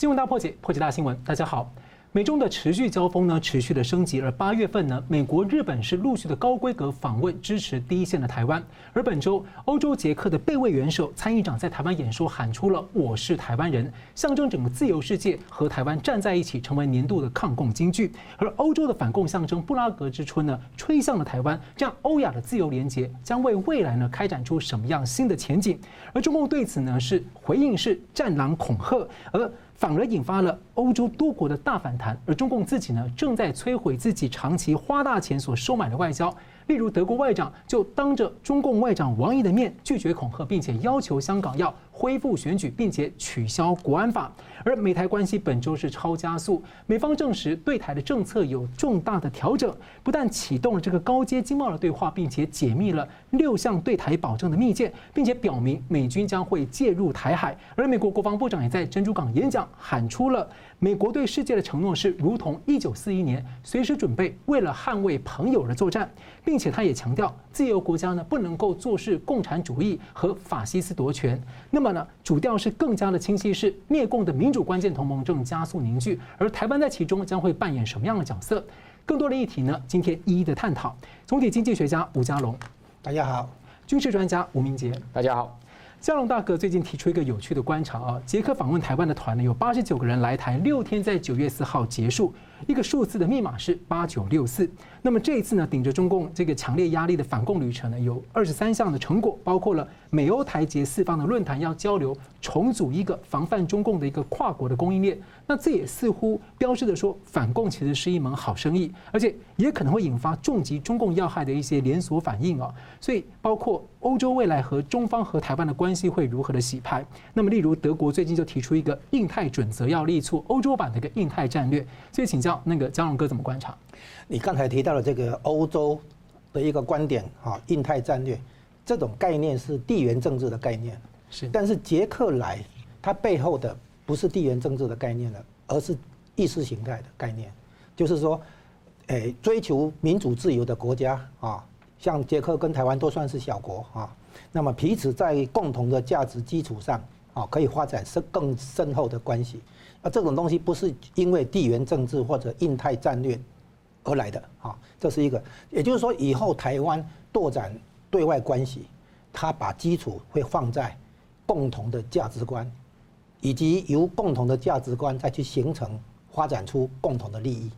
新闻大破解，破解大新闻。大家好。美中的持续交锋呢，持续的升级。而八月份呢，美国、日本是陆续的高规格访问支持第一线的台湾。而本周，欧洲捷克的备位元首参议长在台湾演说，喊出了“我是台湾人”，象征整个自由世界和台湾站在一起，成为年度的抗共金句。而欧洲的反共象征布拉格之春呢，吹向了台湾。这样，欧亚的自由联结将为未来呢开展出什么样新的前景？而中共对此呢是回应是战狼恐吓，而。反而引发了欧洲多国的大反弹，而中共自己呢，正在摧毁自己长期花大钱所收买的外交。例如，德国外长就当着中共外长王毅的面拒绝恐吓，并且要求香港要恢复选举，并且取消国安法。而美台关系本周是超加速，美方证实对台的政策有重大的调整，不但启动了这个高阶经贸的对话，并且解密了六项对台保证的密件，并且表明美军将会介入台海。而美国国防部长也在珍珠港演讲，喊出了。美国对世界的承诺是如同一九四一年，随时准备为了捍卫朋友而作战，并且他也强调，自由国家呢不能够坐视共产主义和法西斯夺权。那么呢，主调是更加的清晰，是灭共的民主关键同盟正加速凝聚，而台湾在其中将会扮演什么样的角色？更多的议题呢，今天一一的探讨。总体经济学家吴家龙，大家好；军事专家吴明杰，大家好。蛟龙大哥最近提出一个有趣的观察啊，捷克访问台湾的团呢，有八十九个人来台，六天在九月四号结束。一个数字的密码是八九六四。那么这一次呢，顶着中共这个强烈压力的反共旅程呢，有二十三项的成果，包括了美欧台捷四方的论坛要交流，重组一个防范中共的一个跨国的供应链。那这也似乎标志着说，反共其实是一门好生意，而且也可能会引发重击中共要害的一些连锁反应啊。所以，包括欧洲未来和中方和台湾的关系会如何的洗牌？那么，例如德国最近就提出一个印太准则，要立出欧洲版的一个印太战略。所以，请教。那个佳龙哥怎么观察？你刚才提到了这个欧洲的一个观点啊，印太战略这种概念是地缘政治的概念，是。但是捷克来，它背后的不是地缘政治的概念了，而是意识形态的概念。就是说，诶，追求民主自由的国家啊，像捷克跟台湾都算是小国啊，那么彼此在共同的价值基础上啊，可以发展深更深厚的关系。那这种东西不是因为地缘政治或者印太战略而来的啊，这是一个。也就是说，以后台湾拓展对外关系，它把基础会放在共同的价值观，以及由共同的价值观再去形成发展出共同的利益。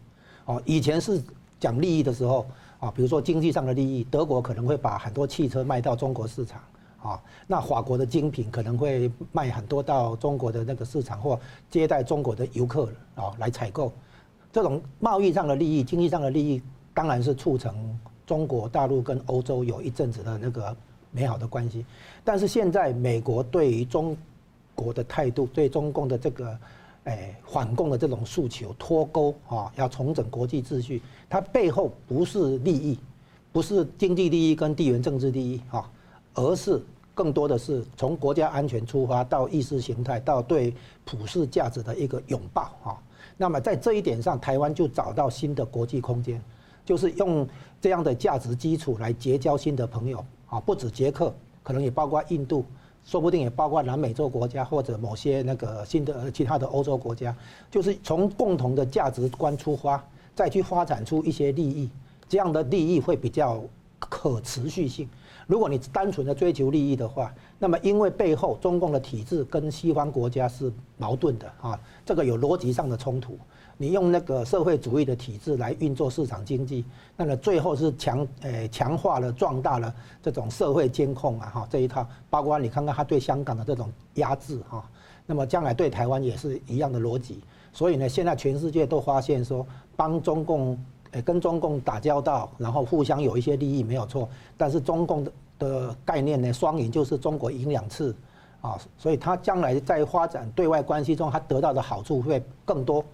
哦，以前是讲利益的时候啊，比如说经济上的利益，德国可能会把很多汽车卖到中国市场。啊，那法国的精品可能会卖很多到中国的那个市场，或接待中国的游客啊来采购。这种贸易上的利益、经济上的利益，当然是促成中国大陆跟欧洲有一阵子的那个美好的关系。但是现在美国对于中国的态度，对中共的这个诶反共的这种诉求脱钩啊，要重整国际秩序，它背后不是利益，不是经济利益跟地缘政治利益啊，而是。更多的是从国家安全出发，到意识形态，到对普世价值的一个拥抱啊。那么在这一点上，台湾就找到新的国际空间，就是用这样的价值基础来结交新的朋友啊，不止捷克，可能也包括印度，说不定也包括南美洲国家或者某些那个新的其他的欧洲国家，就是从共同的价值观出发，再去发展出一些利益，这样的利益会比较可持续性。如果你单纯的追求利益的话，那么因为背后中共的体制跟西方国家是矛盾的啊，这个有逻辑上的冲突。你用那个社会主义的体制来运作市场经济，那么最后是强诶强化了壮大了这种社会监控啊哈这一套，包括你看看他对香港的这种压制哈，那么将来对台湾也是一样的逻辑。所以呢，现在全世界都发现说帮中共。诶，跟中共打交道，然后互相有一些利益没有错，但是中共的的概念呢，双赢就是中国赢两次，啊，所以他将来在发展对外关系中，他得到的好处会更多。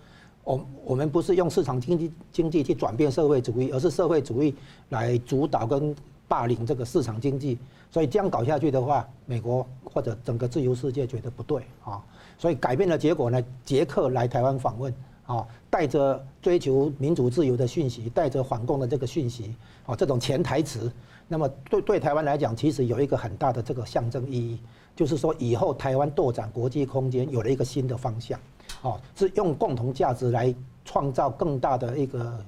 我我们不是用市场经济经济去转变社会主义，而是社会主义来主导跟霸凌这个市场经济。所以这样搞下去的话，美国或者整个自由世界觉得不对啊，所以改变的结果呢，捷克来台湾访问。啊，带着追求民主自由的讯息，带着反共的这个讯息，啊，这种潜台词，那么对对台湾来讲，其实有一个很大的这个象征意义，就是说以后台湾拓展国际空间有了一个新的方向。哦，是用共同价值来创造更大的一个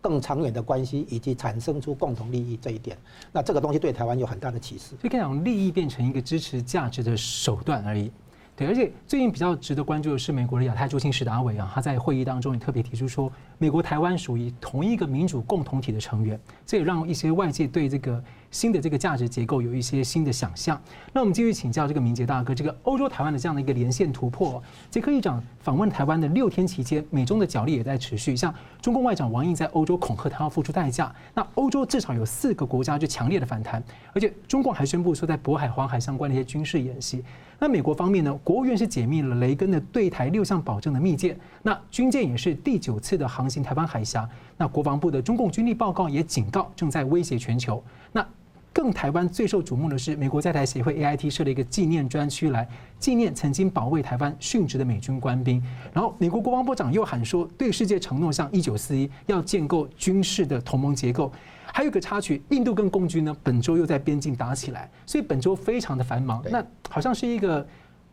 更长远的关系，以及产生出共同利益这一点。那这个东西对台湾有很大的启示。所以，可以讲利益变成一个支持价值的手段而已。对，而且最近比较值得关注的是美国的亚太中心史达伟啊，他在会议当中也特别提出说，美国台湾属于同一个民主共同体的成员，这也让一些外界对这个新的这个价值结构有一些新的想象。那我们继续请教这个明杰大哥，这个欧洲台湾的这样的一个连线突破，捷克议长访问台湾的六天期间，美中的角力也在持续。像中共外长王毅在欧洲恐吓他要付出代价，那欧洲至少有四个国家就强烈的反弹，而且中共还宣布说在渤海、黄海相关的一些军事演习。那美国方面呢？国务院是解密了雷根的对台六项保证的密件。那军舰也是第九次的航行台湾海峡。那国防部的中共军力报告也警告，正在威胁全球。那更台湾最受瞩目的是，美国在台协会 AIT 设了一个纪念专区来纪念曾经保卫台湾殉职的美军官兵。然后美国国防部长又喊说，对世界承诺像一九四一要建构军事的同盟结构。还有个插曲，印度跟共军呢，本周又在边境打起来，所以本周非常的繁忙。那好像是一个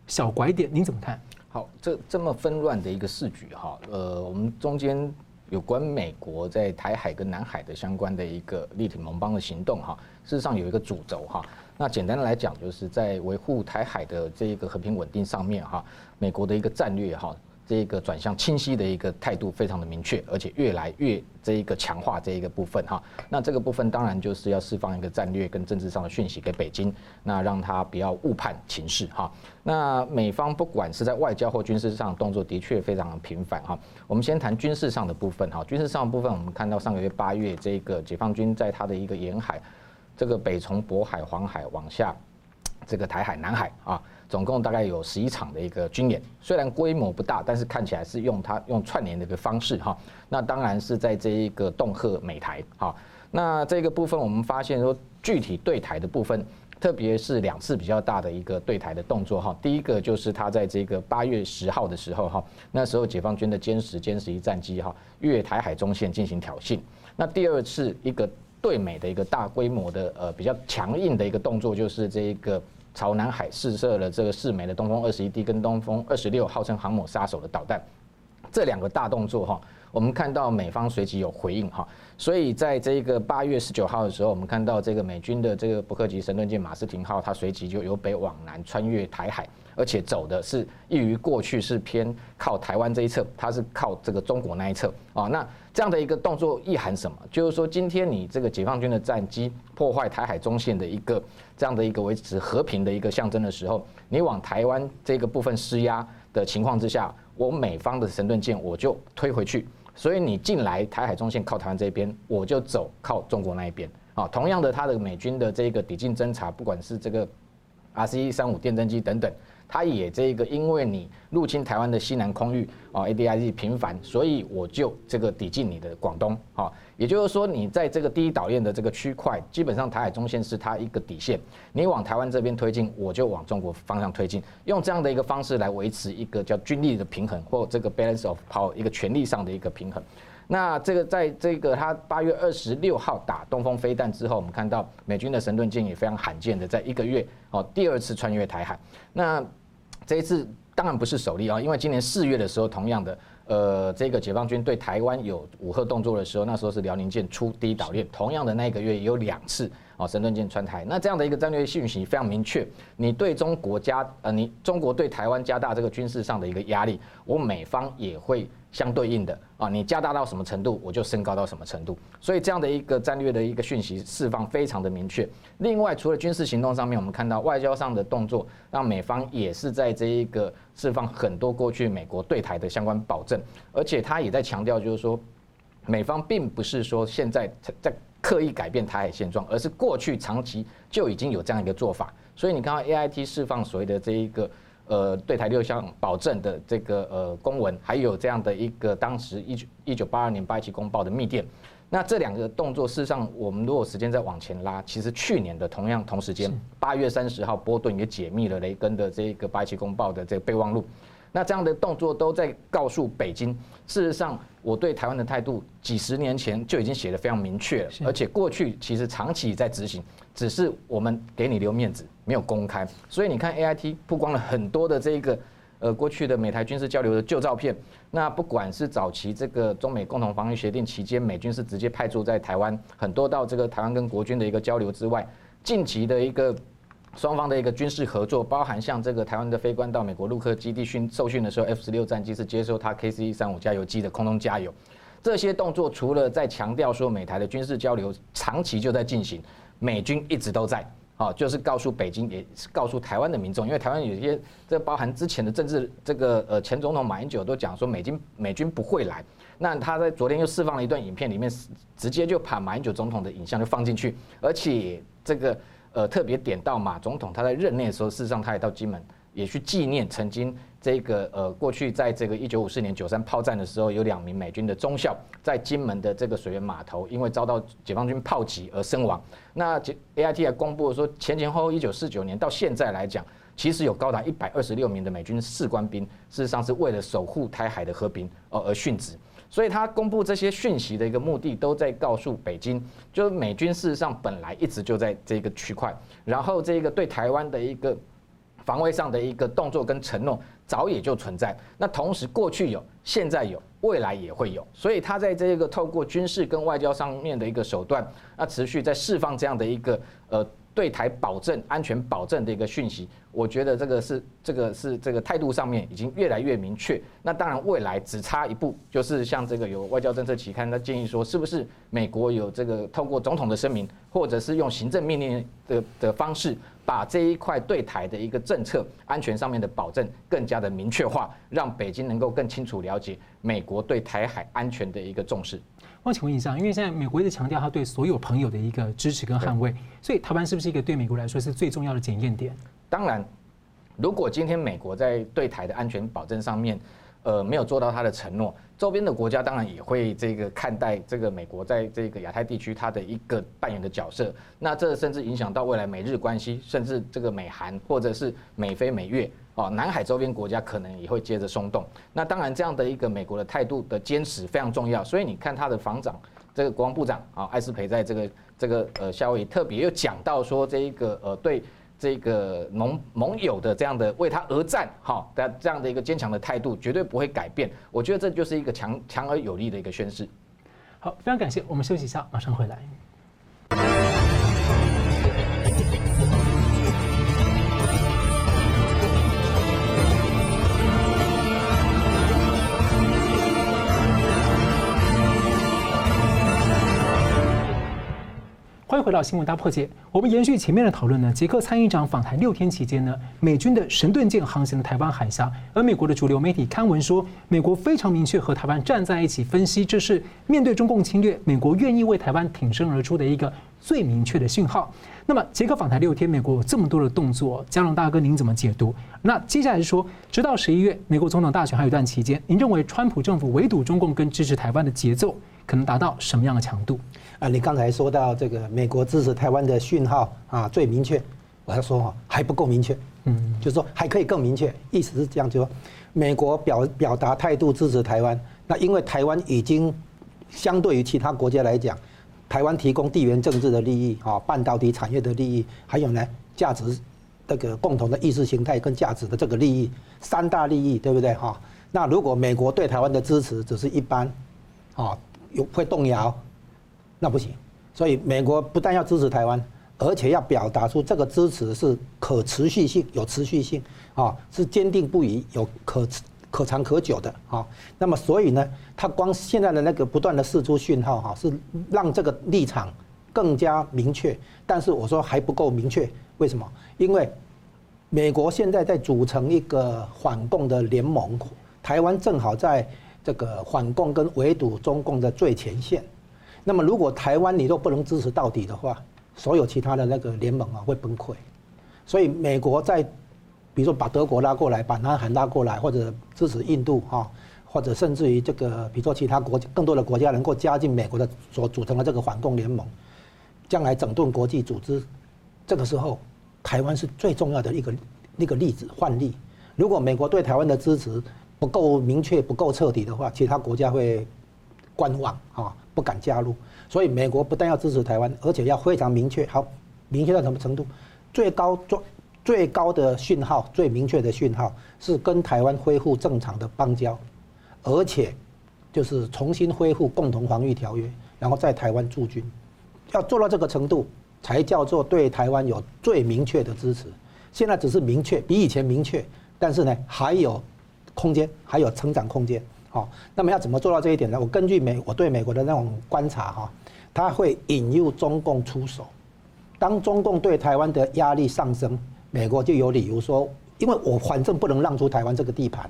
小拐点，您怎么看？好，这这么纷乱的一个市局哈，呃，我们中间有关美国在台海跟南海的相关的一个立体盟邦的行动哈，事实上有一个主轴哈。那简单的来讲，就是在维护台海的这一个和平稳定上面哈，美国的一个战略哈。这一个转向清晰的一个态度非常的明确，而且越来越这一个强化这一个部分哈。那这个部分当然就是要释放一个战略跟政治上的讯息给北京，那让他不要误判情势哈。那美方不管是在外交或军事上动作的确非常的频繁哈。我们先谈军事上的部分哈。军事上的部分，我们看到上个月八月这个解放军在他的一个沿海，这个北从渤海、黄海往下，这个台海、南海啊。总共大概有十一场的一个军演，虽然规模不大，但是看起来是用它用串联的一个方式哈。那当然是在这一个恫吓美台哈。那这个部分我们发现说，具体对台的部分，特别是两次比较大的一个对台的动作哈。第一个就是他在这个八月十号的时候哈，那时候解放军的歼十、歼十一战机哈越台海中线进行挑衅。那第二次一个对美的一个大规模的呃比较强硬的一个动作，就是这一个。朝南海试射了这个四枚的东风二十一 D 跟东风二十六号称航母杀手的导弹，这两个大动作哈，我们看到美方随即有回应哈，所以在这个八月十九号的时候，我们看到这个美军的这个伯克级神盾舰马斯廷号，它随即就由北往南穿越台海。而且走的是异于过去是偏靠台湾这一侧，它是靠这个中国那一侧啊。那这样的一个动作意涵什么？就是说，今天你这个解放军的战机破坏台海中线的一个这样的一个维持和平的一个象征的时候，你往台湾这个部分施压的情况之下，我美方的神盾舰我就推回去。所以你进来台海中线靠台湾这边，我就走靠中国那一边啊。同样的，它的美军的这个抵近侦察，不管是这个 RC 三五电侦机等等。他也这个，因为你入侵台湾的西南空域啊，ADIZ 频繁，所以我就这个抵近你的广东啊，也就是说，你在这个第一岛链的这个区块，基本上台海中线是它一个底线，你往台湾这边推进，我就往中国方向推进，用这样的一个方式来维持一个叫军力的平衡，或这个 balance of power 一个权力上的一个平衡。那这个在这个他八月二十六号打东风飞弹之后，我们看到美军的神盾舰也非常罕见的在一个月哦第二次穿越台海。那这一次当然不是首例啊，因为今年四月的时候，同样的呃这个解放军对台湾有武吓动作的时候，那时候是辽宁舰出第一岛链，同样的那一个月有两次哦神盾舰穿台。那这样的一个战略讯息非常明确，你对中国加呃你中国对台湾加大这个军事上的一个压力，我美方也会。相对应的啊，你加大到什么程度，我就升高到什么程度。所以这样的一个战略的一个讯息释放非常的明确。另外，除了军事行动上面，我们看到外交上的动作，让美方也是在这一个释放很多过去美国对台的相关保证，而且他也在强调，就是说美方并不是说现在在刻意改变台海现状，而是过去长期就已经有这样一个做法。所以你看到 AIT 释放所谓的这一个。呃，对台六项保证的这个呃公文，还有这样的一个当时一九一九八二年八一七公报的密电，那这两个动作，事实上我们如果时间再往前拉，其实去年的同样同时间，八月三十号，波顿也解密了雷根的这个八一七公报的这个备忘录。那这样的动作都在告诉北京，事实上我对台湾的态度几十年前就已经写得非常明确了，而且过去其实长期在执行，只是我们给你留面子，没有公开。所以你看 AIT 曝光了很多的这个呃过去的美台军事交流的旧照片。那不管是早期这个中美共同防御协定期间，美军是直接派驻在台湾，很多到这个台湾跟国军的一个交流之外，近期的一个双方的一个军事合作，包含像这个台湾的飞官到美国陆克基地训受训的时候，F 十六战机是接收他 KC 三五加油机的空中加油。这些动作除了在强调说美台的军事交流长期就在进行，美军一直都在，好，就是告诉北京，也是告诉台湾的民众，因为台湾有些这包含之前的政治这个呃前总统马英九都讲说美军美军不会来，那他在昨天又释放了一段影片，里面直接就把马英九总统的影像就放进去，而且这个呃特别点到马总统他在任内的时候，事实上他也到金门也去纪念曾经。这个呃，过去在这个一九五四年九三炮战的时候，有两名美军的中校在金门的这个水源码头，因为遭到解放军炮击而身亡。那 AIT 还公布说，前前后后一九四九年到现在来讲，其实有高达一百二十六名的美军士官兵，事实上是为了守护台海的和平而而殉职。所以他公布这些讯息的一个目的，都在告诉北京，就是美军事实上本来一直就在这个区块，然后这个对台湾的一个。防卫上的一个动作跟承诺早也就存在，那同时过去有，现在有，未来也会有，所以他在这个透过军事跟外交上面的一个手段，那持续在释放这样的一个呃。对台保证安全保证的一个讯息，我觉得这个是这个是这个态度上面已经越来越明确。那当然未来只差一步，就是像这个有外交政策期刊，他建议说，是不是美国有这个透过总统的声明，或者是用行政命令的的方式，把这一块对台的一个政策安全上面的保证更加的明确化，让北京能够更清楚了解美国对台海安全的一个重视。我请问一下，因为现在美国一直强调他对所有朋友的一个支持跟捍卫，所以台湾是不是一个对美国来说是最重要的检验点？当然，如果今天美国在对台的安全保证上面，呃，没有做到他的承诺，周边的国家当然也会这个看待这个美国在这个亚太地区它的一个扮演的角色，那这甚至影响到未来美日关系，甚至这个美韩或者是美菲美越。哦，南海周边国家可能也会接着松动。那当然，这样的一个美国的态度的坚持非常重要。所以你看他的防长，这个国防部长啊，艾斯培在这个这个呃夏威夷特别又讲到说，这一个呃对这个盟盟友的这样的为他而战，好的这样的一个坚强的态度绝对不会改变。我觉得这就是一个强强而有力的一个宣誓。好，非常感谢，我们休息一下，马上回来。回到新闻大破解。我们延续前面的讨论呢，捷克参议长访台六天期间呢，美军的神盾舰航行了台湾海峡，而美国的主流媒体刊文说，美国非常明确和台湾站在一起，分析这是面对中共侵略，美国愿意为台湾挺身而出的一个最明确的讯号。那么，捷克访台六天，美国有这么多的动作，佳龙大哥您怎么解读？那接下来是说，直到十一月美国总统大选还有一段期间，您认为川普政府围堵中共跟支持台湾的节奏可能达到什么样的强度？啊，你刚才说到这个美国支持台湾的讯号啊，最明确，我要说哈，还不够明确，嗯，就是说还可以更明确，意思是这样，就说美国表表达态度支持台湾，那因为台湾已经相对于其他国家来讲，台湾提供地缘政治的利益啊，半导体产业的利益，还有呢价值这个共同的意识形态跟价值的这个利益，三大利益对不对哈？那如果美国对台湾的支持只是一般，啊，有会动摇。那不行，所以美国不但要支持台湾，而且要表达出这个支持是可持续性、有持续性啊，是坚定不移、有可可长可久的啊。那么，所以呢，他光现在的那个不断的释出讯号哈，是让这个立场更加明确。但是我说还不够明确，为什么？因为美国现在在组成一个反共的联盟，台湾正好在这个反共跟围堵中共的最前线。那么，如果台湾你都不能支持到底的话，所有其他的那个联盟啊会崩溃。所以美国在，比如说把德国拉过来，把南韩拉过来，或者支持印度哈，或者甚至于这个，比如说其他国更多的国家能够加进美国的所组成的这个反共联盟，将来整顿国际组织，这个时候台湾是最重要的一个一个例子范例。如果美国对台湾的支持不够明确、不够彻底的话，其他国家会观望啊。不敢加入，所以美国不但要支持台湾，而且要非常明确。好，明确到什么程度？最高最最高的讯号、最明确的讯号是跟台湾恢复正常的邦交，而且就是重新恢复共同防御条约，然后在台湾驻军，要做到这个程度，才叫做对台湾有最明确的支持。现在只是明确，比以前明确，但是呢还有空间，还有成长空间。好，那么要怎么做到这一点呢？我根据美我对美国的那种观察哈，他会引诱中共出手。当中共对台湾的压力上升，美国就有理由说，因为我反正不能让出台湾这个地盘，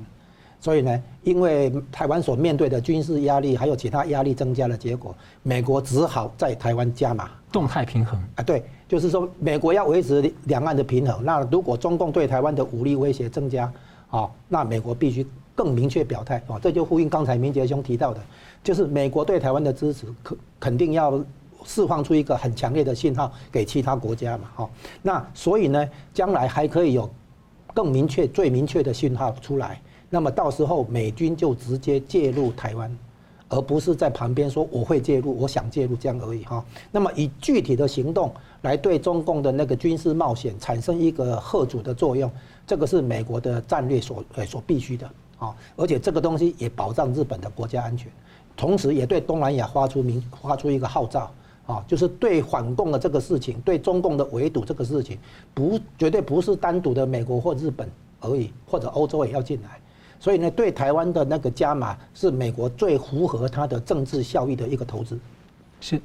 所以呢，因为台湾所面对的军事压力还有其他压力增加的结果，美国只好在台湾加码，动态平衡啊，对。就是说，美国要维持两岸的平衡。那如果中共对台湾的武力威胁增加，啊，那美国必须更明确表态啊。这就呼应刚才明杰兄提到的，就是美国对台湾的支持，肯肯定要释放出一个很强烈的信号给其他国家嘛。哈，那所以呢，将来还可以有更明确、最明确的信号出来。那么到时候美军就直接介入台湾，而不是在旁边说我会介入，我想介入这样而已哈。那么以具体的行动。来对中共的那个军事冒险产生一个贺阻的作用，这个是美国的战略所呃所必须的啊，而且这个东西也保障日本的国家安全，同时也对东南亚发出明发出一个号召啊，就是对反共的这个事情，对中共的围堵这个事情，不绝对不是单独的美国或日本而已，或者欧洲也要进来，所以呢，对台湾的那个加码是美国最符合它的政治效益的一个投资，是。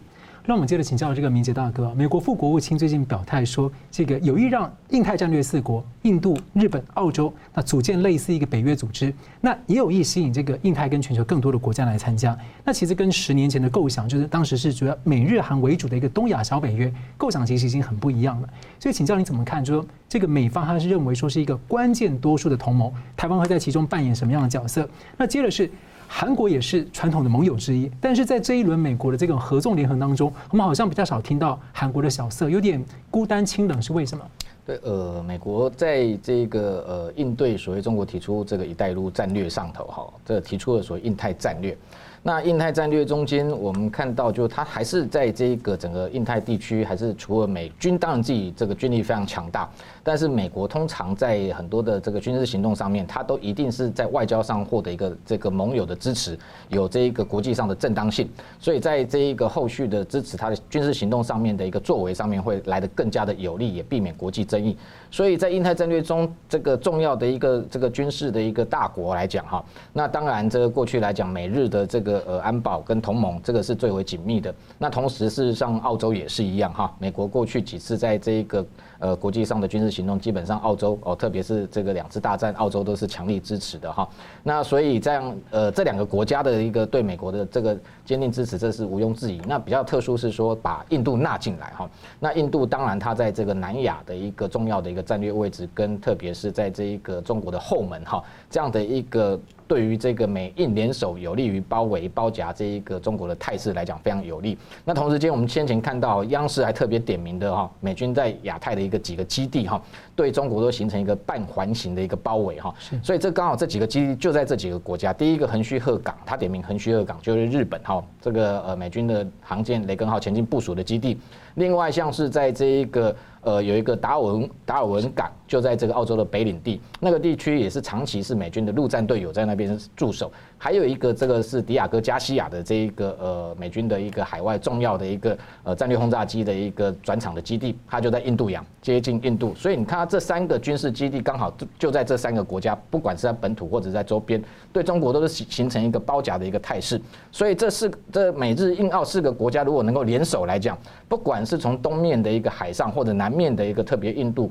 那我们接着请教这个明杰大哥，美国副国务卿最近表态说，这个有意让印太战略四国印度、日本、澳洲那组建类似一个北约组织，那也有意吸引这个印太跟全球更多的国家来参加。那其实跟十年前的构想，就是当时是主要美日韩为主的一个东亚小北约构想，其实已经很不一样了。所以请教你怎么看？就说这个美方他是认为说是一个关键多数的同盟，台湾会在其中扮演什么样的角色？那接着是。韩国也是传统的盟友之一，但是在这一轮美国的这种合纵连横当中，我们好像比较少听到韩国的小色，有点孤单清冷，是为什么？对，呃，美国在这个呃应对所谓中国提出这个“一带一路”战略上头，哈，这提出了所谓印太战略。那印太战略中间，我们看到，就它还是在这个整个印太地区，还是除了美军，当然自己这个军力非常强大，但是美国通常在很多的这个军事行动上面，它都一定是在外交上获得一个这个盟友的支持，有这一个国际上的正当性，所以在这一个后续的支持它的军事行动上面的一个作为上面，会来得更加的有利，也避免国际争议。所以在印太战略中，这个重要的一个这个军事的一个大国来讲，哈，那当然这个过去来讲，美日的这个呃安保跟同盟，这个是最为紧密的。那同时事实上，澳洲也是一样，哈，美国过去几次在这一个呃国际上的军事行动，基本上澳洲哦，特别是这个两次大战，澳洲都是强力支持的，哈。那所以这样呃这两个国家的一个对美国的这个坚定支持，这是毋庸置疑。那比较特殊是说把印度纳进来，哈。那印度当然它在这个南亚的一个重要的一个。战略位置跟特别是在这一个中国的后门哈，这样的一个对于这个美印联手有利于包围包夹这一个中国的态势来讲非常有利。那同时间我们先前看到央视还特别点名的哈，美军在亚太的一个几个基地哈，对中国都形成一个半环形的一个包围哈。所以这刚好这几个基地就在这几个国家。第一个横须贺港，他点名横须贺港就是日本哈，这个呃美军的航舰雷根号前进部署的基地。另外像是在这一个。呃，有一个达尔文达尔文港，就在这个澳洲的北领地，那个地区也是长期是美军的陆战队有在那边驻守。还有一个，这个是迪亚哥加西亚的这一个呃美军的一个海外重要的一个呃战略轰炸机的一个转场的基地，它就在印度洋接近印度，所以你看它这三个军事基地刚好就就在这三个国家，不管是在本土或者在周边，对中国都是形形成一个包夹的一个态势。所以这四这美日印澳四个国家如果能够联手来讲，不管是从东面的一个海上或者南面的一个特别印度。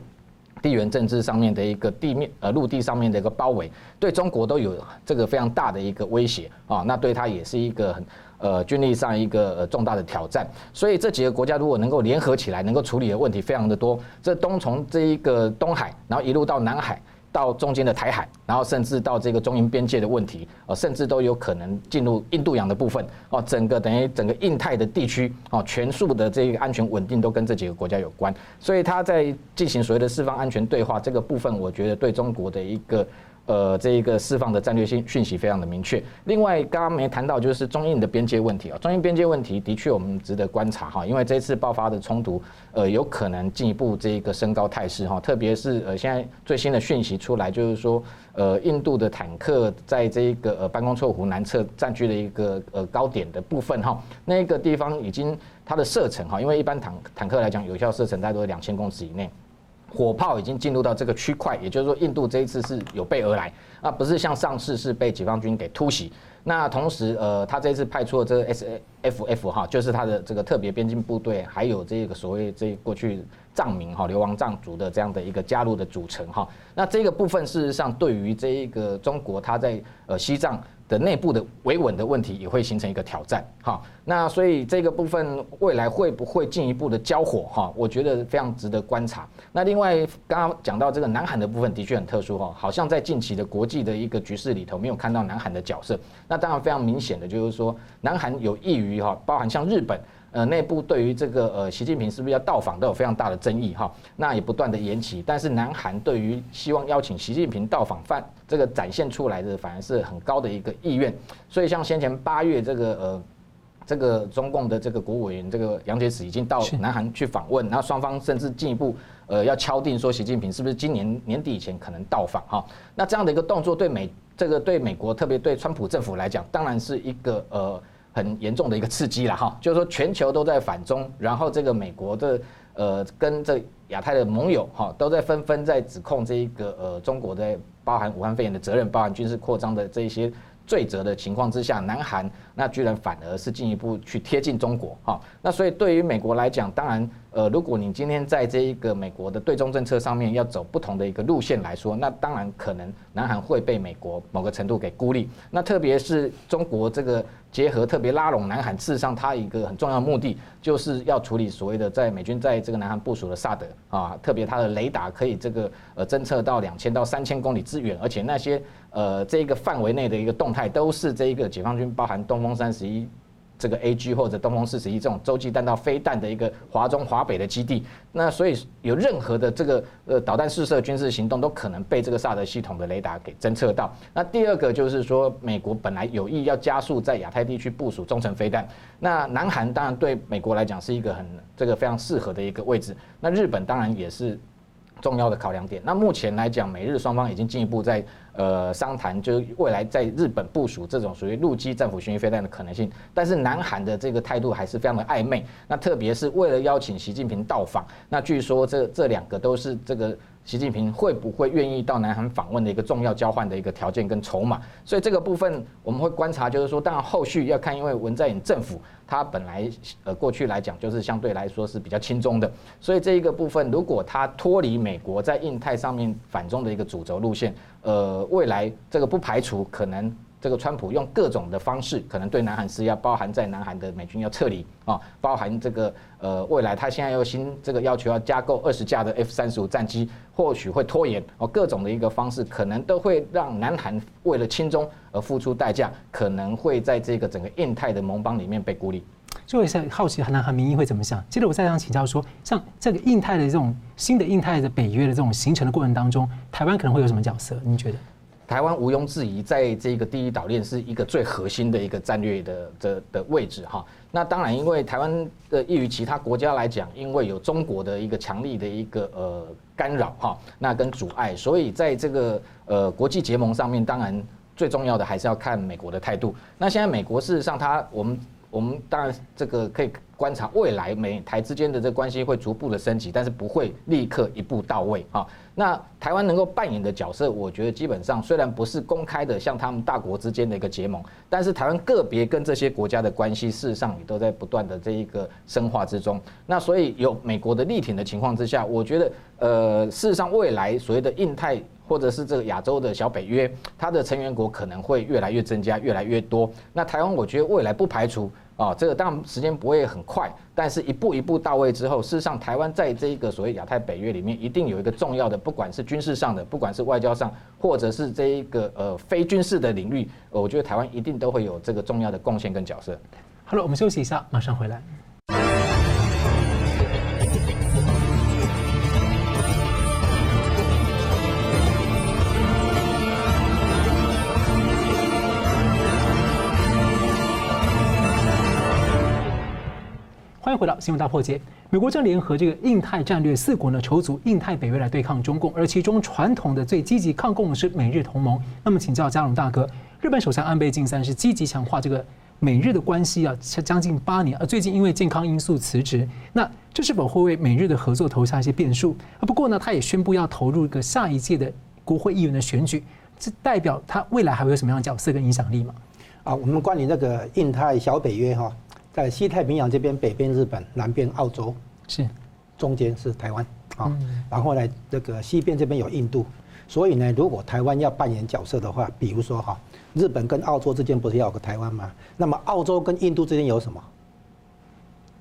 地缘政治上面的一个地面呃陆地上面的一个包围，对中国都有这个非常大的一个威胁啊，那对它也是一个很呃军力上一个重大的挑战。所以这几个国家如果能够联合起来，能够处理的问题非常的多。这东从这一个东海，然后一路到南海。到中间的台海，然后甚至到这个中印边界的问题，呃，甚至都有可能进入印度洋的部分，哦，整个等于整个印太的地区，哦，全数的这个安全稳定都跟这几个国家有关，所以他在进行所谓的四方安全对话这个部分，我觉得对中国的一个呃，这一个释放的战略性讯息非常的明确。另外，刚刚没谈到就是中印的边界问题啊，中印边界问题的确我们值得观察哈，因为这次爆发的冲突，呃，有可能进一步这一个升高态势哈，特别是呃现在最新的讯息出来，就是说，呃，印度的坦克在这一个呃班公错湖南侧占据了一个呃高点的部分哈，那个地方已经它的射程哈，因为一般坦坦克来讲，有效射程大概都是两千公尺以内。火炮已经进入到这个区块，也就是说，印度这一次是有备而来，啊，不是像上次是被解放军给突袭。那同时，呃，他这一次派出了这个 SAFF 哈，就是他的这个特别边境部队，还有这个所谓这过去藏民哈流亡藏族的这样的一个加入的组成哈。那这个部分事实上对于这一个中国，他在呃西藏。的内部的维稳的问题也会形成一个挑战，哈，那所以这个部分未来会不会进一步的交火，哈，我觉得非常值得观察。那另外刚刚讲到这个南韩的部分的确很特殊，哈，好像在近期的国际的一个局势里头没有看到南韩的角色。那当然非常明显的就是说，南韩有益于哈，包含像日本。呃，内部对于这个呃，习近平是不是要到访都有非常大的争议哈，那也不断的延期。但是南韩对于希望邀请习近平到访，范这个展现出来的反而是很高的一个意愿。所以像先前八月这个呃，这个中共的这个国务委员这个杨洁篪已经到南韩去访问，然后双方甚至进一步呃要敲定说习近平是不是今年年底以前可能到访哈。那这样的一个动作对美这个对美国特别对川普政府来讲，当然是一个呃。很严重的一个刺激了哈，就是说全球都在反中，然后这个美国的呃跟这亚太的盟友哈都在纷纷在指控这一个呃中国在包含武汉肺炎的责任，包含军事扩张的这一些罪责的情况之下，南韩那居然反而是进一步去贴近中国哈，那所以对于美国来讲，当然呃如果你今天在这一个美国的对中政策上面要走不同的一个路线来说，那当然可能南韩会被美国某个程度给孤立，那特别是中国这个。结合特别拉拢南韩，事实上它一个很重要的目的就是要处理所谓的在美军在这个南韩部署的萨德啊，特别它的雷达可以这个呃侦测到两千到三千公里之远，而且那些呃这个范围内的一个动态都是这一个解放军包含东风三十一。这个 A G 或者东风四十一这种洲际弹道飞弹的一个华中华北的基地，那所以有任何的这个呃导弹试射军事行动都可能被这个萨德系统的雷达给侦测到。那第二个就是说，美国本来有意要加速在亚太地区部署中程飞弹，那南韩当然对美国来讲是一个很这个非常适合的一个位置，那日本当然也是重要的考量点。那目前来讲，美日双方已经进一步在。呃，商谈就是未来在日本部署这种属于陆基战斧巡弋飞弹的可能性，但是南韩的这个态度还是非常的暧昧。那特别是为了邀请习近平到访，那据说这这两个都是这个。习近平会不会愿意到南韩访问的一个重要交换的一个条件跟筹码，所以这个部分我们会观察，就是说，当然后续要看，因为文在寅政府他本来呃过去来讲就是相对来说是比较亲中的，所以这一个部分如果他脱离美国在印太上面反中的一个主轴路线，呃，未来这个不排除可能。这个川普用各种的方式，可能对南韩施压，包含在南韩的美军要撤离啊，包含这个呃未来他现在又新这个要求要加购二十架的 F 三十五战机，或许会拖延哦，各种的一个方式，可能都会让南韩为了亲中而付出代价，可能会在这个整个印太的盟邦里面被孤立。所以我想好奇南韩民意会怎么想？接着我再想请教说，像这个印太的这种新的印太的北约的这种形成的过程当中，台湾可能会有什么角色？您觉得？台湾毋庸置疑，在这个第一岛链是一个最核心的一个战略的的的位置哈。那当然，因为台湾的异于其他国家来讲，因为有中国的一个强力的一个呃干扰哈，那跟阻碍，所以在这个呃国际结盟上面，当然最重要的还是要看美国的态度。那现在美国事实上，它我们我们当然这个可以。观察未来美台之间的这关系会逐步的升级，但是不会立刻一步到位啊。那台湾能够扮演的角色，我觉得基本上虽然不是公开的像他们大国之间的一个结盟，但是台湾个别跟这些国家的关系，事实上也都在不断的这一个深化之中。那所以有美国的力挺的情况之下，我觉得呃，事实上未来所谓的印太或者是这个亚洲的小北约，它的成员国可能会越来越增加，越来越多。那台湾我觉得未来不排除。啊，这个当然时间不会很快，但是一步一步到位之后，事实上台湾在这一个所谓亚太北约里面，一定有一个重要的，不管是军事上的，不管是外交上，或者是这一个呃非军事的领域，我觉得台湾一定都会有这个重要的贡献跟角色。好了，我们休息一下，马上回来。欢迎回到新闻大破解。美国正联合这个印太战略四国呢，筹组印太北约来对抗中共，而其中传统的最积极抗共的是美日同盟。那么请教佳龙大哥，日本首相安倍晋三是积极强化这个美日的关系啊，将近八年，而最近因为健康因素辞职，那这是否会为美日的合作投下一些变数？啊，不过呢，他也宣布要投入一个下一届的国会议员的选举，这代表他未来还会有什么样的角色跟影响力吗？啊，我们关于那个印太小北约哈。在西太平洋这边，北边日本，南边澳洲，是，中间是台湾啊。然后呢，这个西边这边有印度，所以呢，如果台湾要扮演角色的话，比如说哈，日本跟澳洲之间不是要有个台湾吗？那么澳洲跟印度之间有什么？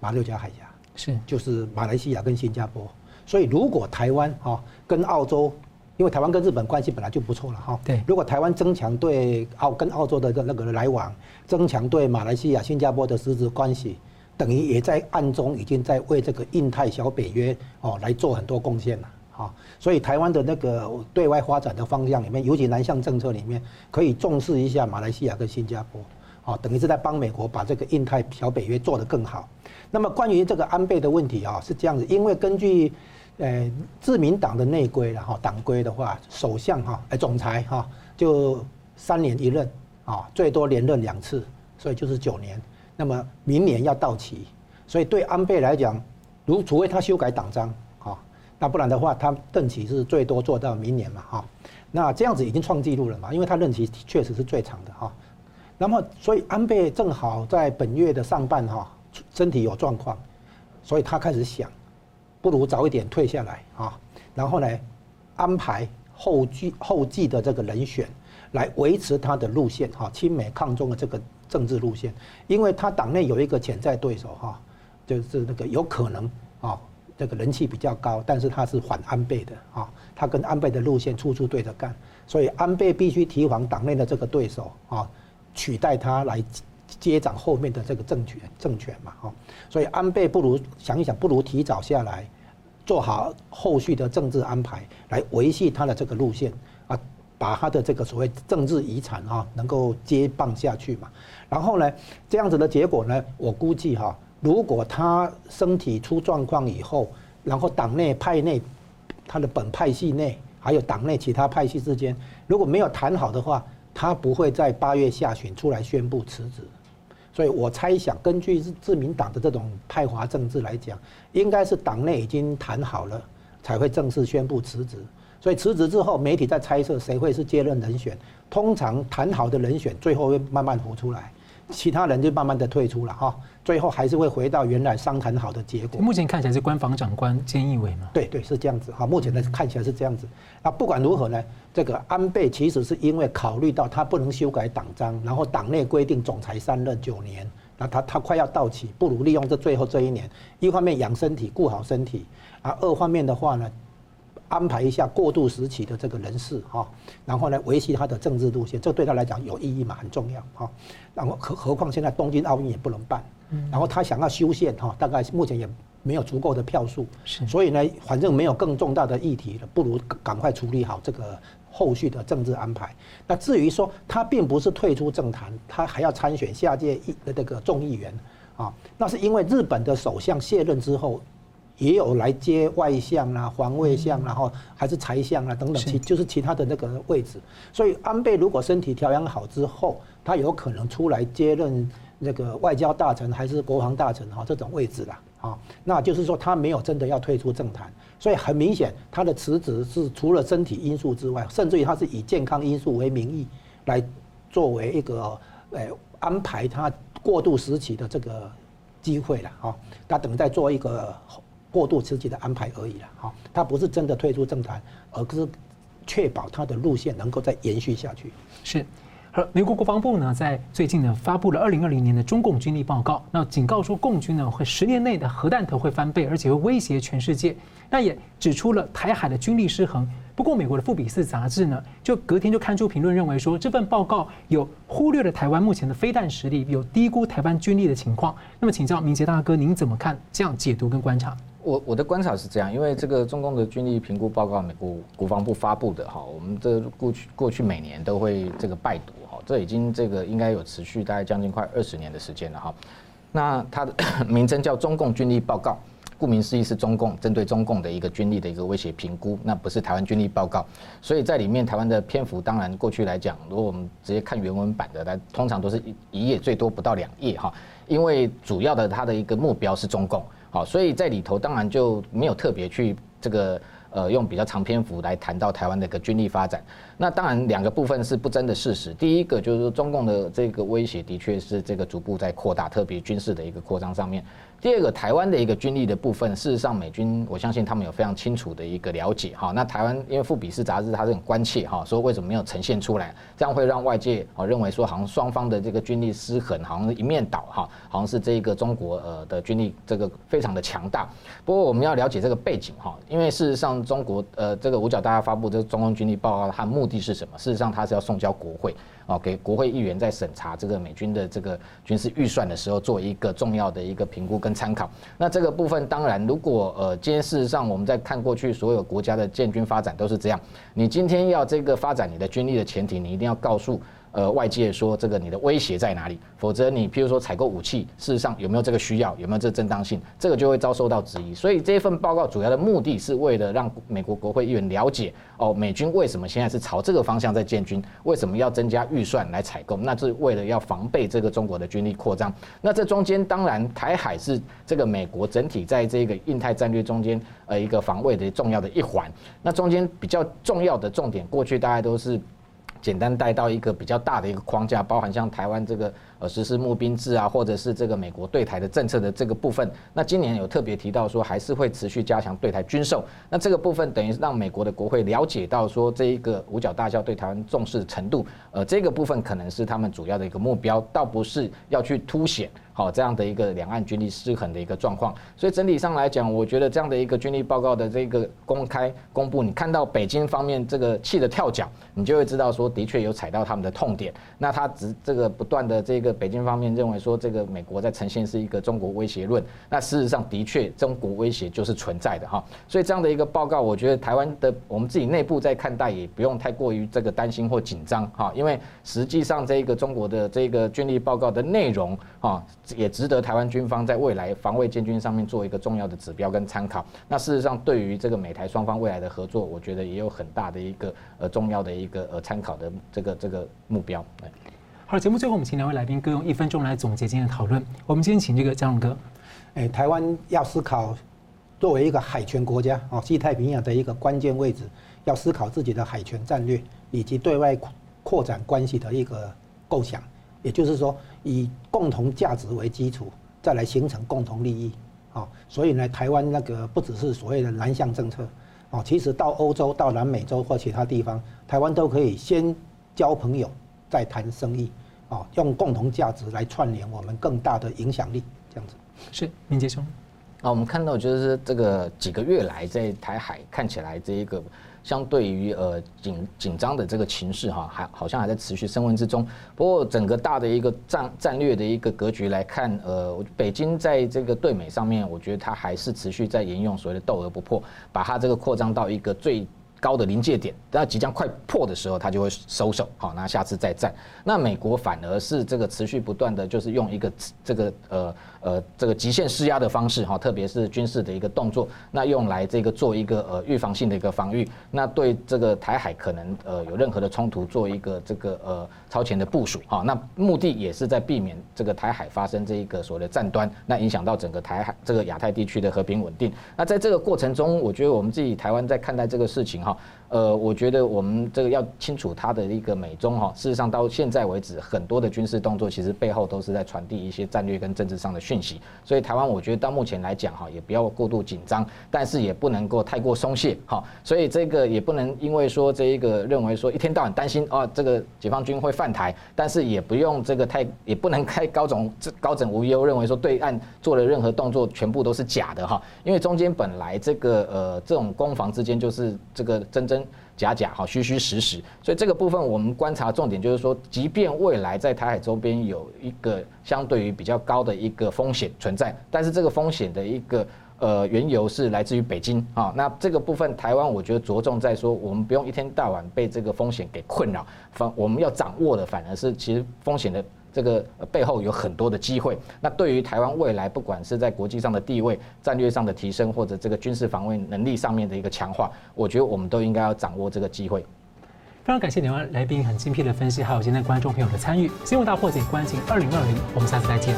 马六甲海峡是，就是马来西亚跟新加坡。所以如果台湾哈跟澳洲，因为台湾跟日本关系本来就不错了哈。对。如果台湾增强对澳跟澳洲的那个来往，增强对马来西亚、新加坡的实质关系，等于也在暗中已经在为这个印太小北约哦来做很多贡献了哈。所以台湾的那个对外发展的方向里面，尤其南向政策里面，可以重视一下马来西亚跟新加坡，哦，等于是在帮美国把这个印太小北约做得更好。那么关于这个安倍的问题啊，是这样子，因为根据。呃，自民党的内规了哈，党规的话，首相哈，哎，总裁哈，就三年一任啊，最多连任两次，所以就是九年。那么明年要到期，所以对安倍来讲，如除非他修改党章啊，那不然的话，他任期是最多做到明年嘛哈。那这样子已经创纪录了嘛，因为他任期确实是最长的哈。那么，所以安倍正好在本月的上半哈，身体有状况，所以他开始想。不如早一点退下来啊，然后呢，安排后继后继的这个人选来维持他的路线哈，亲美抗中的这个政治路线，因为他党内有一个潜在对手哈，就是那个有可能啊，这个人气比较高，但是他是反安倍的啊，他跟安倍的路线处处对着干，所以安倍必须提防党内的这个对手啊，取代他来。接掌后面的这个政权政权嘛，哈，所以安倍不如想一想，不如提早下来，做好后续的政治安排，来维系他的这个路线啊，把他的这个所谓政治遗产哈能够接棒下去嘛。然后呢，这样子的结果呢，我估计哈，如果他身体出状况以后，然后党内派内他的本派系内还有党内其他派系之间如果没有谈好的话，他不会在八月下旬出来宣布辞职。所以我猜想，根据自民党的这种派华政治来讲，应该是党内已经谈好了，才会正式宣布辞职。所以辞职之后，媒体在猜测谁会是接任人选。通常谈好的人选，最后会慢慢浮出来。其他人就慢慢的退出了哈，最后还是会回到原来商谈好的结果。目前看起来是官房长官菅义伟嘛？对对，是这样子哈。目前呢看起来是这样子。那不管如何呢，这个安倍其实是因为考虑到他不能修改党章，然后党内规定总裁三任九年，那他他快要到期，不如利用这最后这一年，一方面养身体顾好身体，啊，二方面的话呢。安排一下过渡时期的这个人事哈，然后呢维系他的政治路线，这对他来讲有意义嘛，很重要哈。然后何何况现在东京奥运也不能办，然后他想要修宪哈，大概目前也没有足够的票数，所以呢，反正没有更重大的议题了，不如赶快处理好这个后续的政治安排。那至于说他并不是退出政坛，他还要参选下届议的这个众议员啊，那是因为日本的首相卸任之后。也有来接外相啊、防卫相，然后还是财相啊等等，其就是其他的那个位置。所以安倍如果身体调养好之后，他有可能出来接任那个外交大臣还是国防大臣哈这种位置啦。啊，那就是说他没有真的要退出政坛，所以很明显他的辞职是除了身体因素之外，甚至于他是以健康因素为名义来作为一个呃安排他过渡时期的这个机会了啊，他等待做一个。过渡时期的安排而已了，哈，他不是真的退出政坛，而是确保他的路线能够再延续下去。是，而美国国防部呢，在最近呢发布了二零二零年的中共军力报告，那警告说共军呢会十年内的核弹头会翻倍，而且会威胁全世界。那也指出了台海的军力失衡。不过，美国的《富比士》杂志呢，就隔天就刊出评论，认为说这份报告有忽略了台湾目前的飞弹实力，有低估台湾军力的情况。那么，请教明杰大哥，您怎么看这样解读跟观察？我我的观察是这样，因为这个中共的军力评估报告，美国国防部发布的哈，我们这过去过去每年都会这个拜读哈，这已经这个应该有持续大概将近快二十年的时间了哈。那它的名称叫《中共军力报告》。顾名思义是中共针对中共的一个军力的一个威胁评估，那不是台湾军力报告，所以在里面台湾的篇幅当然过去来讲，如果我们直接看原文版的，它通常都是一一页最多不到两页哈，因为主要的它的一个目标是中共，好，所以在里头当然就没有特别去这个呃用比较长篇幅来谈到台湾的一个军力发展。那当然两个部分是不争的事实，第一个就是说中共的这个威胁的确是这个逐步在扩大，特别军事的一个扩张上面。第二个，台湾的一个军力的部分，事实上美军我相信他们有非常清楚的一个了解哈。那台湾因为富比士杂志它是很关切哈，说为什么没有呈现出来，这样会让外界哦认为说好像双方的这个军力失衡，好像是一面倒哈，好像是这个中国呃的军力这个非常的强大。不过我们要了解这个背景哈，因为事实上中国呃这个五角大厦发布这个中共军力报告，它的目的是什么？事实上它是要送交国会。哦，给国会议员在审查这个美军的这个军事预算的时候，做一个重要的一个评估跟参考。那这个部分，当然，如果呃，今天事实上我们在看过去所有国家的建军发展都是这样，你今天要这个发展你的军力的前提，你一定要告诉。呃，外界说这个你的威胁在哪里？否则你譬如说采购武器，事实上有没有这个需要，有没有这个正当性，这个就会遭受到质疑。所以这份报告主要的目的是为了让美国国会议员了解哦，美军为什么现在是朝这个方向在建军，为什么要增加预算来采购？那是为了要防备这个中国的军力扩张。那这中间当然台海是这个美国整体在这个印太战略中间呃一个防卫的重要的一环。那中间比较重要的重点，过去大概都是。简单带到一个比较大的一个框架，包含像台湾这个。呃，实施募兵制啊，或者是这个美国对台的政策的这个部分，那今年有特别提到说，还是会持续加强对台军售。那这个部分等于让美国的国会了解到说，这一个五角大校对台湾重视程度，呃，这个部分可能是他们主要的一个目标，倒不是要去凸显好这样的一个两岸军力失衡的一个状况。所以整体上来讲，我觉得这样的一个军力报告的这个公开公布，你看到北京方面这个气的跳脚，你就会知道说，的确有踩到他们的痛点。那他只这个不断的这个。北京方面认为说，这个美国在呈现是一个中国威胁论，那事实上的确中国威胁就是存在的哈，所以这样的一个报告，我觉得台湾的我们自己内部在看待也不用太过于这个担心或紧张哈，因为实际上这个中国的这个军力报告的内容哈，也值得台湾军方在未来防卫建军上面做一个重要的指标跟参考。那事实上对于这个美台双方未来的合作，我觉得也有很大的一个呃重要的一个呃参考的这个这个目标。好，节目最后我们请两位来宾各用一分钟来总结今天的讨论。我们今天请这个江龙哥，哎，台湾要思考作为一个海权国家哦，西太平洋的一个关键位置，要思考自己的海权战略以及对外扩展关系的一个构想。也就是说，以共同价值为基础，再来形成共同利益。哦，所以呢，台湾那个不只是所谓的南向政策哦，其实到欧洲、到南美洲或其他地方，台湾都可以先交朋友。在谈生意，啊，用共同价值来串联我们更大的影响力，这样子。是明杰兄，啊，我们看到就是这个几个月来在台海看起来这一个相对于呃紧紧张的这个情势哈，还好像还在持续升温之中。不过整个大的一个战战略的一个格局来看，呃，北京在这个对美上面，我觉得它还是持续在沿用所谓的斗而不破，把它这个扩张到一个最。高的临界点，那即将快破的时候，他就会收手，好，那下次再战。那美国反而是这个持续不断的就是用一个这个呃。呃，这个极限施压的方式哈，特别是军事的一个动作，那用来这个做一个呃预防性的一个防御，那对这个台海可能呃有任何的冲突做一个这个呃超前的部署好，那目的也是在避免这个台海发生这一个所谓的战端，那影响到整个台海这个亚太地区的和平稳定。那在这个过程中，我觉得我们自己台湾在看待这个事情哈，呃，我觉得我们这个要清楚它的一个美中哈，事实上到现在为止，很多的军事动作其实背后都是在传递一些战略跟政治上的。讯息，所以台湾我觉得到目前来讲哈，也不要过度紧张，但是也不能够太过松懈哈，所以这个也不能因为说这一个认为说一天到晚担心啊，这个解放军会犯台，但是也不用这个太，也不能太高枕高枕无忧，认为说对岸做的任何动作全部都是假的哈，因为中间本来这个呃这种攻防之间就是这个真假假好，虚虚实实，所以这个部分我们观察重点就是说，即便未来在台海周边有一个相对于比较高的一个风险存在，但是这个风险的一个呃缘由是来自于北京啊。那这个部分台湾我觉得着重在说，我们不用一天到晚被这个风险给困扰，反我们要掌握的反而是其实风险的。这个背后有很多的机会。那对于台湾未来，不管是在国际上的地位、战略上的提升，或者这个军事防卫能力上面的一个强化，我觉得我们都应该要掌握这个机会。非常感谢两位来宾很精辟的分析，还有今天观众朋友的参与。新闻大破解，关心二零二零，我们下次再见。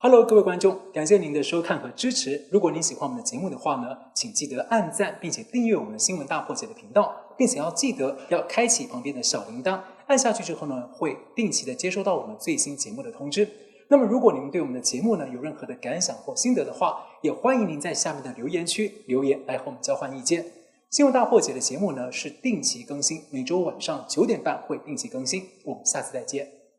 Hello，各位观众，感谢您的收看和支持。如果您喜欢我们的节目的话呢，请记得按赞，并且订阅我们新闻大破解的频道，并且要记得要开启旁边的小铃铛，按下去之后呢，会定期的接收到我们最新节目的通知。那么，如果你们对我们的节目呢有任何的感想或心得的话，也欢迎您在下面的留言区留言来和我们交换意见。新闻大破解的节目呢是定期更新，每周晚上九点半会定期更新。我们下次再见。